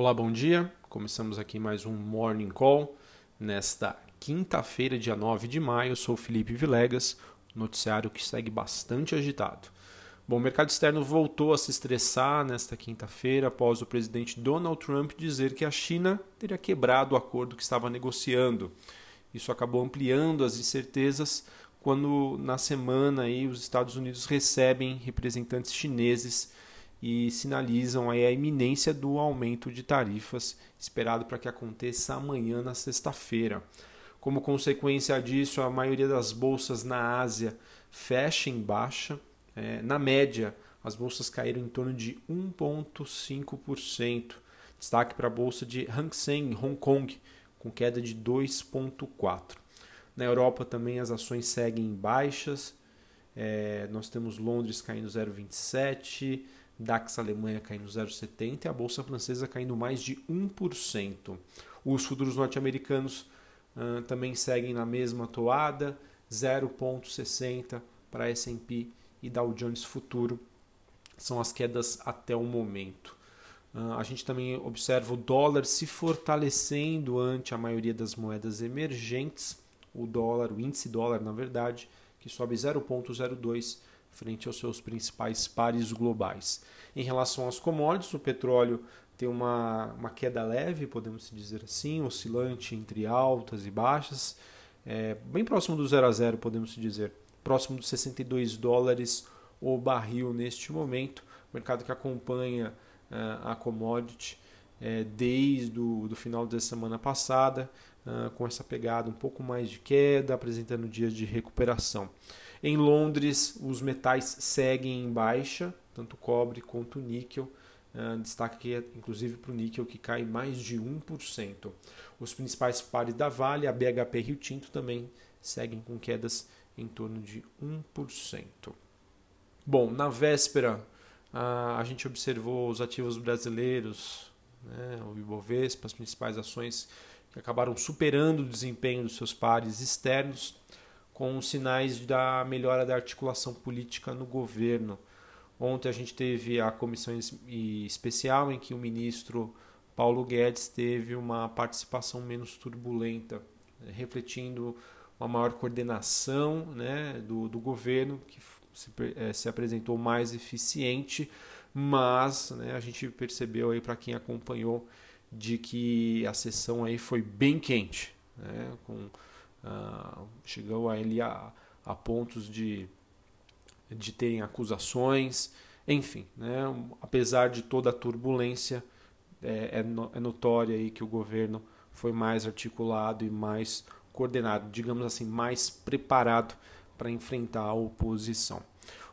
Olá, bom dia. Começamos aqui mais um Morning Call nesta quinta-feira, dia 9 de maio. Eu sou Felipe Vilegas, noticiário que segue bastante agitado. Bom, o mercado externo voltou a se estressar nesta quinta-feira após o presidente Donald Trump dizer que a China teria quebrado o acordo que estava negociando. Isso acabou ampliando as incertezas quando na semana aí os Estados Unidos recebem representantes chineses e sinalizam a iminência do aumento de tarifas esperado para que aconteça amanhã na sexta-feira. Como consequência disso, a maioria das bolsas na Ásia fecha em baixa. É, na média, as bolsas caíram em torno de 1,5%. Destaque para a bolsa de Hang Seng, Hong Kong, com queda de 2,4%. Na Europa também as ações seguem em baixas. É, nós temos Londres caindo 0,27%. DAX Alemanha caindo 0,70% e a Bolsa Francesa caindo mais de 1%. Os futuros norte-americanos uh, também seguem na mesma toada, 0,60% para S&P e Dow Jones Futuro. São as quedas até o momento. Uh, a gente também observa o dólar se fortalecendo ante a maioria das moedas emergentes. O dólar, o índice dólar, na verdade, que sobe 0,02% frente aos seus principais pares globais. Em relação aos commodities, o petróleo tem uma, uma queda leve, podemos dizer assim, oscilante entre altas e baixas, é, bem próximo do zero a zero, podemos dizer, próximo dos 62 dólares o barril neste momento, mercado que acompanha uh, a commodity é, desde o do final da semana passada, uh, com essa pegada um pouco mais de queda, apresentando dias de recuperação. Em Londres, os metais seguem em baixa, tanto cobre quanto níquel. Uh, destaque aqui, inclusive para o níquel, que cai mais de 1%. Os principais pares da Vale, a BHP e Rio Tinto, também seguem com quedas em torno de 1%. Bom, na véspera, a gente observou os ativos brasileiros, né, o Ibovespa, as principais ações que acabaram superando o desempenho dos seus pares externos com sinais da melhora da articulação política no governo. Ontem a gente teve a comissão especial em que o ministro Paulo Guedes teve uma participação menos turbulenta, refletindo uma maior coordenação né, do, do governo, que se, é, se apresentou mais eficiente, mas né, a gente percebeu aí para quem acompanhou de que a sessão aí foi bem quente, né, com Uh, chegou a ele a, a pontos de, de terem acusações, enfim, né, apesar de toda a turbulência, é, é, no, é notório aí que o governo foi mais articulado e mais coordenado, digamos assim, mais preparado para enfrentar a oposição.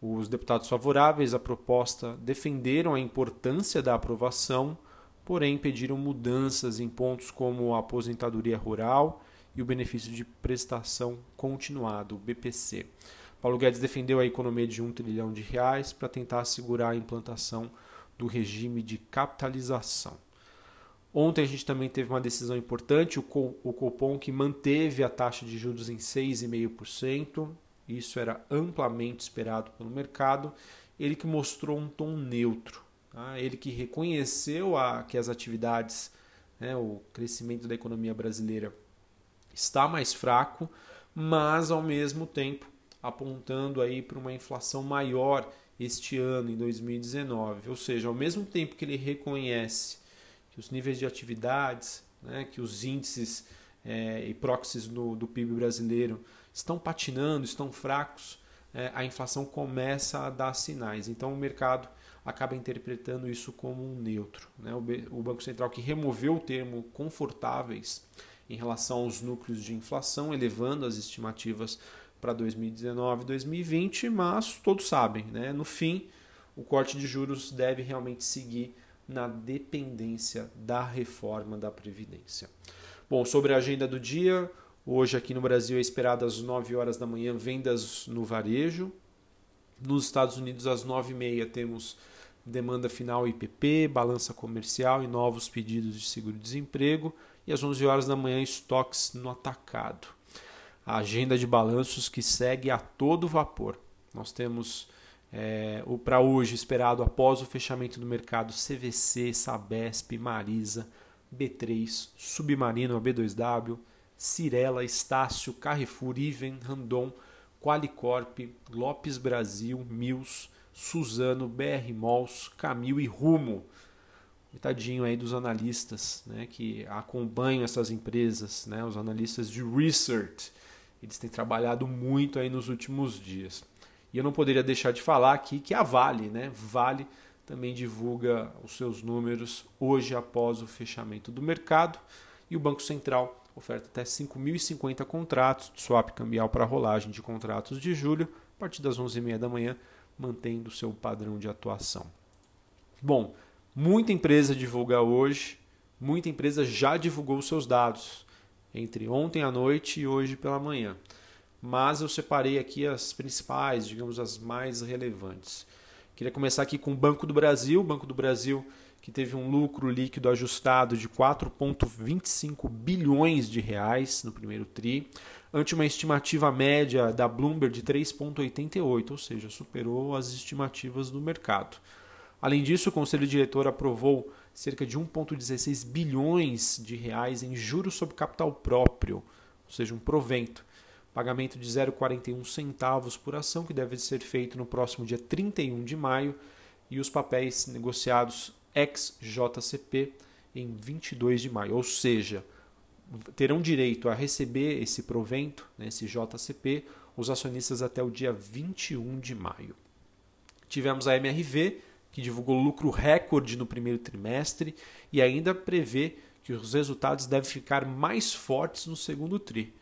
Os deputados favoráveis à proposta defenderam a importância da aprovação, porém pediram mudanças em pontos como a aposentadoria rural e o benefício de prestação continuado, o BPC. Paulo Guedes defendeu a economia de um trilhão de reais para tentar assegurar a implantação do regime de capitalização. Ontem a gente também teve uma decisão importante, o Copom que manteve a taxa de juros em 6,5%, isso era amplamente esperado pelo mercado, ele que mostrou um tom neutro, tá? ele que reconheceu a, que as atividades, né, o crescimento da economia brasileira está mais fraco, mas ao mesmo tempo apontando aí para uma inflação maior este ano, em 2019. Ou seja, ao mesmo tempo que ele reconhece que os níveis de atividades, né, que os índices é, e proxies do, do PIB brasileiro estão patinando, estão fracos, é, a inflação começa a dar sinais. Então o mercado acaba interpretando isso como um neutro. Né? O, o Banco Central que removeu o termo confortáveis em relação aos núcleos de inflação, elevando as estimativas para 2019 e 2020, mas todos sabem, né? no fim, o corte de juros deve realmente seguir na dependência da reforma da Previdência. Bom, sobre a agenda do dia, hoje aqui no Brasil é esperado às 9 horas da manhã vendas no varejo. Nos Estados Unidos, às 9h30, temos demanda final IPP, balança comercial e novos pedidos de seguro-desemprego e às 11 horas da manhã estoques no atacado. A agenda de balanços que segue a todo vapor. Nós temos é, para hoje esperado após o fechamento do mercado CVC, Sabesp, Marisa, B3, Submarino, B2W, Cirela, Estácio, Carrefour, Iven, Randon, Qualicorp, Lopes Brasil, Mills, Suzano, BR Malls, Camil e Rumo. Coitadinho aí dos analistas né, que acompanham essas empresas, né, os analistas de research. Eles têm trabalhado muito aí nos últimos dias. E eu não poderia deixar de falar aqui que a Vale, né? Vale também divulga os seus números hoje após o fechamento do mercado e o Banco Central oferta até 5.050 contratos de swap cambial para rolagem de contratos de julho a partir das 11h30 da manhã, mantendo seu padrão de atuação. Bom, muita empresa divulga hoje, muita empresa já divulgou seus dados entre ontem à noite e hoje pela manhã mas eu separei aqui as principais, digamos, as mais relevantes. Queria começar aqui com o Banco do Brasil. O Banco do Brasil que teve um lucro líquido ajustado de 4,25 bilhões de reais no primeiro TRI, ante uma estimativa média da Bloomberg de 3,88, ou seja, superou as estimativas do mercado. Além disso, o Conselho Diretor aprovou cerca de 1,16 bilhões de reais em juros sobre capital próprio, ou seja, um provento, pagamento de 0,41 centavos por ação, que deve ser feito no próximo dia 31 de maio, e os papéis negociados ex-JCP em 22 de maio, ou seja, terão direito a receber esse provento, né, esse JCP, os acionistas até o dia 21 de maio. Tivemos a MRV, que divulgou lucro recorde no primeiro trimestre e ainda prevê que os resultados devem ficar mais fortes no segundo tri.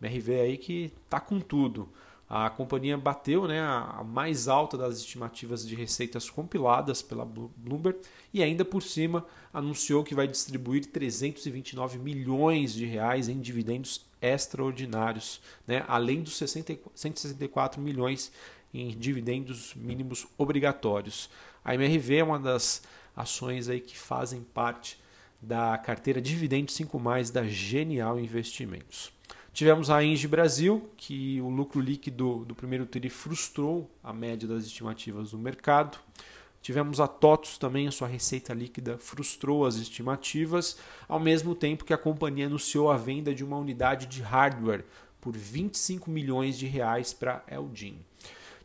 MRV aí que está com tudo. A companhia bateu né, a mais alta das estimativas de receitas compiladas pela Bloomberg e ainda por cima anunciou que vai distribuir 329 milhões de reais em dividendos extraordinários, né, além dos 60, 164 milhões em dividendos mínimos obrigatórios. A MRV é uma das ações aí que fazem parte da carteira Dividendos 5 mais da Genial Investimentos. Tivemos a Engie Brasil, que o lucro líquido do primeiro TRI frustrou a média das estimativas do mercado. Tivemos a TOTUS também, a sua receita líquida frustrou as estimativas, ao mesmo tempo que a companhia anunciou a venda de uma unidade de hardware por 25 milhões de reais para a Eldin.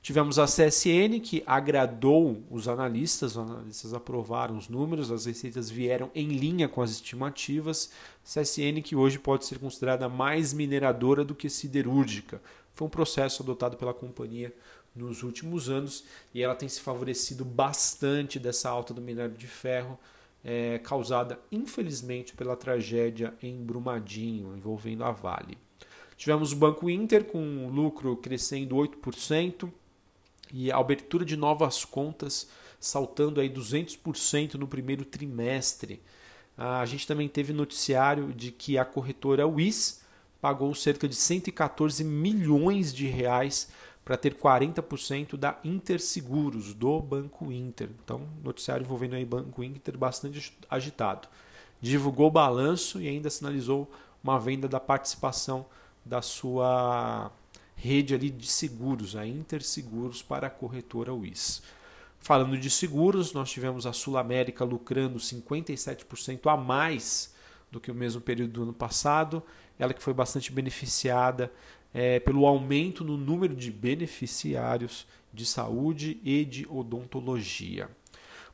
Tivemos a CSN, que agradou os analistas, os analistas aprovaram os números, as receitas vieram em linha com as estimativas. CSN, que hoje pode ser considerada mais mineradora do que siderúrgica. Foi um processo adotado pela companhia nos últimos anos e ela tem se favorecido bastante dessa alta do minério de ferro, é, causada infelizmente pela tragédia em Brumadinho, envolvendo a Vale. Tivemos o Banco Inter com lucro crescendo 8%, e a abertura de novas contas saltando aí 200% no primeiro trimestre. A gente também teve noticiário de que a corretora WIS pagou cerca de 114 milhões de reais para ter 40% da Interseguros, do Banco Inter. Então, noticiário envolvendo aí Banco Inter bastante agitado. Divulgou o balanço e ainda sinalizou uma venda da participação da sua rede ali de seguros, a Interseguros para a corretora WIS. Falando de seguros, nós tivemos a Sul América lucrando 57% a mais do que o mesmo período do ano passado, ela que foi bastante beneficiada é, pelo aumento no número de beneficiários de saúde e de odontologia.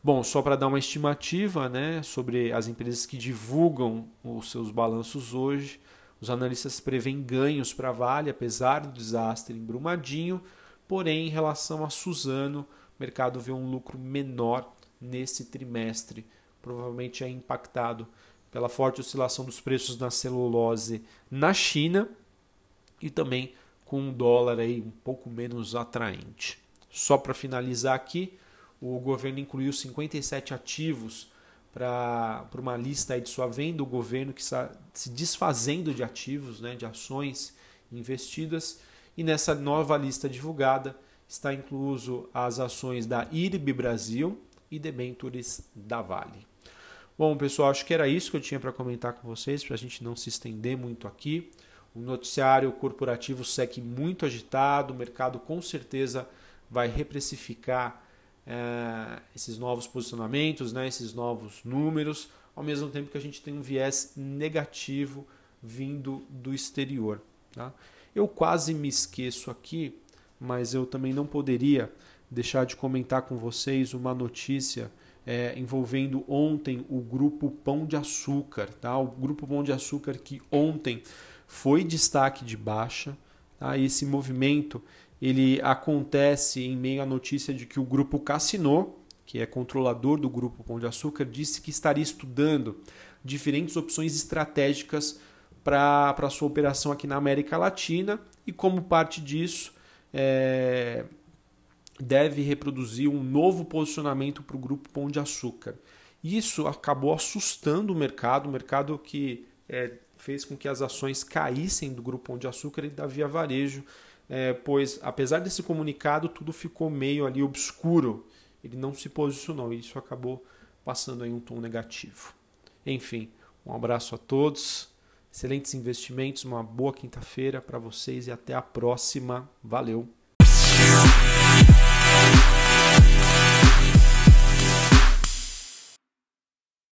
Bom, só para dar uma estimativa né, sobre as empresas que divulgam os seus balanços hoje, os analistas prevêem ganhos para a Vale, apesar do desastre em Brumadinho, porém, em relação a Suzano, o mercado vê um lucro menor nesse trimestre. Provavelmente é impactado pela forte oscilação dos preços na celulose na China e também com um dólar aí um pouco menos atraente. Só para finalizar aqui, o governo incluiu 57 ativos para uma lista de sua venda, o governo que está se desfazendo de ativos, né, de ações investidas. E nessa nova lista divulgada está incluso as ações da IRB Brasil e debentures da Vale. Bom, pessoal, acho que era isso que eu tinha para comentar com vocês, para a gente não se estender muito aqui. O noticiário corporativo segue muito agitado, o mercado com certeza vai reprecificar é, esses novos posicionamentos, né, esses novos números, ao mesmo tempo que a gente tem um viés negativo vindo do exterior. Tá? Eu quase me esqueço aqui, mas eu também não poderia deixar de comentar com vocês uma notícia é, envolvendo ontem o grupo Pão de Açúcar, tá? O grupo Pão de Açúcar que ontem foi destaque de baixa, tá? Esse movimento ele acontece em meio à notícia de que o grupo Cassino, que é controlador do grupo Pão de Açúcar, disse que estaria estudando diferentes opções estratégicas para a sua operação aqui na América Latina e como parte disso é, deve reproduzir um novo posicionamento para o grupo Pão de Açúcar. Isso acabou assustando o mercado, o mercado que é, fez com que as ações caíssem do grupo Pão de Açúcar e da Via Varejo, é, pois apesar desse comunicado tudo ficou meio ali obscuro, ele não se posicionou e isso acabou passando aí um tom negativo. Enfim, um abraço a todos, excelentes investimentos, uma boa quinta-feira para vocês e até a próxima. Valeu!